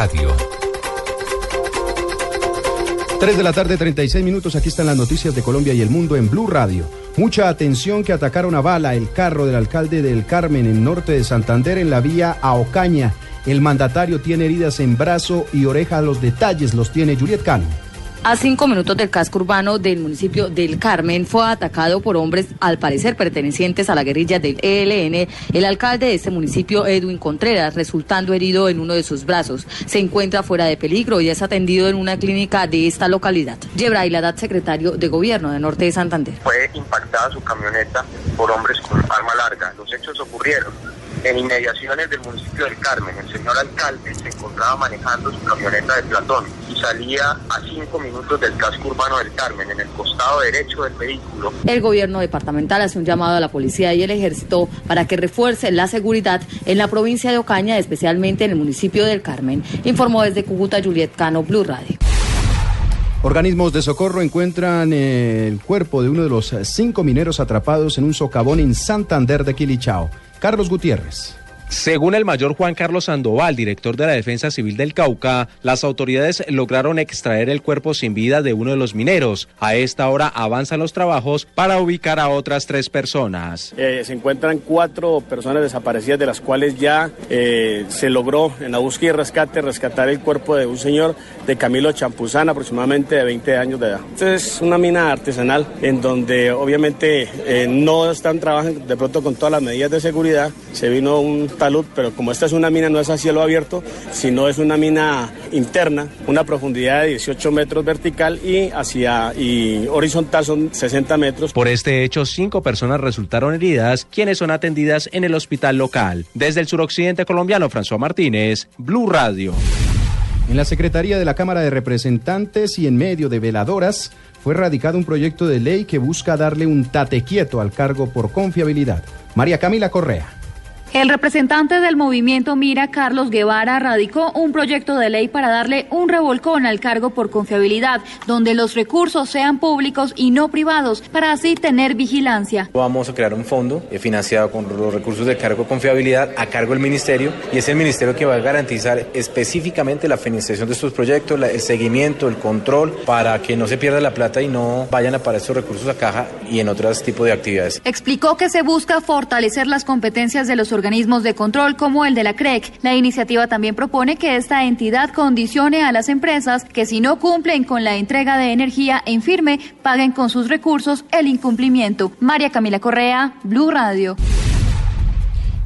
Radio. 3 de la tarde, 36 minutos. Aquí están las noticias de Colombia y el mundo en Blue Radio. Mucha atención que atacaron a bala el carro del alcalde del Carmen en norte de Santander en la vía a Ocaña. El mandatario tiene heridas en brazo y oreja. Los detalles los tiene Juliet Cano. A cinco minutos del casco urbano del municipio del Carmen fue atacado por hombres al parecer pertenecientes a la guerrilla del ELN. El alcalde de este municipio, Edwin Contreras, resultando herido en uno de sus brazos. Se encuentra fuera de peligro y es atendido en una clínica de esta localidad. Yebra Ladat, secretario de Gobierno de Norte de Santander. Fue impactada su camioneta por hombres con arma larga. Los hechos ocurrieron en inmediaciones del municipio del Carmen. El señor alcalde se encontraba manejando su camioneta de Platón y salía a cinco minutos del casco urbano del Carmen, en el costado derecho del vehículo. El gobierno departamental hace un llamado a la policía y el ejército para que refuerce la seguridad en la provincia de Ocaña, especialmente en el municipio del Carmen. Informó desde Cúcuta Juliet Cano, Blue Radio. Organismos de socorro encuentran el cuerpo de uno de los cinco mineros atrapados en un socavón en Santander de Quilichao. Carlos Gutiérrez. Según el mayor Juan Carlos Sandoval, director de la Defensa Civil del Cauca, las autoridades lograron extraer el cuerpo sin vida de uno de los mineros. A esta hora avanzan los trabajos para ubicar a otras tres personas. Eh, se encuentran cuatro personas desaparecidas, de las cuales ya eh, se logró en la búsqueda y rescate rescatar el cuerpo de un señor de Camilo Champuzán, aproximadamente de 20 años de edad. Esta es una mina artesanal en donde obviamente eh, no están trabajando de pronto con todas las medidas de seguridad. Se vino un talud, pero como esta es una mina no es a cielo abierto, sino es una mina interna, una profundidad de 18 metros vertical y hacia y horizontal son 60 metros. Por este hecho, cinco personas resultaron heridas, quienes son atendidas en el hospital local. Desde el suroccidente colombiano, François Martínez, Blue Radio. En la Secretaría de la Cámara de Representantes y en medio de veladoras fue radicado un proyecto de ley que busca darle un tate quieto al cargo por confiabilidad. María Camila Correa. El representante del movimiento Mira, Carlos Guevara, radicó un proyecto de ley para darle un revolcón al cargo por confiabilidad, donde los recursos sean públicos y no privados, para así tener vigilancia. Vamos a crear un fondo eh, financiado con los recursos del cargo de confiabilidad a cargo del ministerio y es el ministerio que va a garantizar específicamente la financiación de estos proyectos, el seguimiento, el control, para que no se pierda la plata y no vayan a parar estos recursos a caja y en otros tipos de actividades. Explicó que se busca fortalecer las competencias de los organismos de control como el de la CREC. La iniciativa también propone que esta entidad condicione a las empresas que si no cumplen con la entrega de energía en firme, paguen con sus recursos el incumplimiento. María Camila Correa, Blue Radio.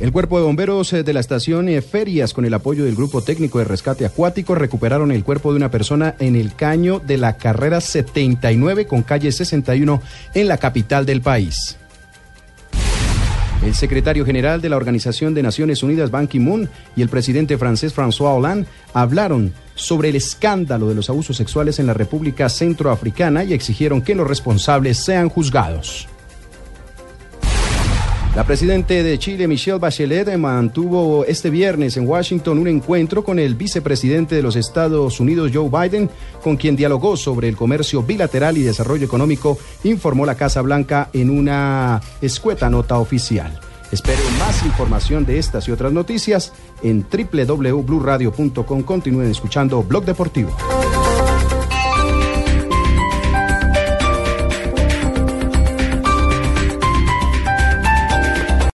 El cuerpo de bomberos eh, de la estación eh, Ferias, con el apoyo del Grupo Técnico de Rescate Acuático, recuperaron el cuerpo de una persona en el caño de la carrera 79 con calle 61 en la capital del país. El secretario general de la Organización de Naciones Unidas, Ban Ki-moon, y el presidente francés François Hollande hablaron sobre el escándalo de los abusos sexuales en la República Centroafricana y exigieron que los responsables sean juzgados. La presidenta de Chile, Michelle Bachelet, mantuvo este viernes en Washington un encuentro con el vicepresidente de los Estados Unidos, Joe Biden, con quien dialogó sobre el comercio bilateral y desarrollo económico, informó la Casa Blanca en una escueta nota oficial. Espero más información de estas y otras noticias en www.bluradio.com. Continúen escuchando Blog Deportivo.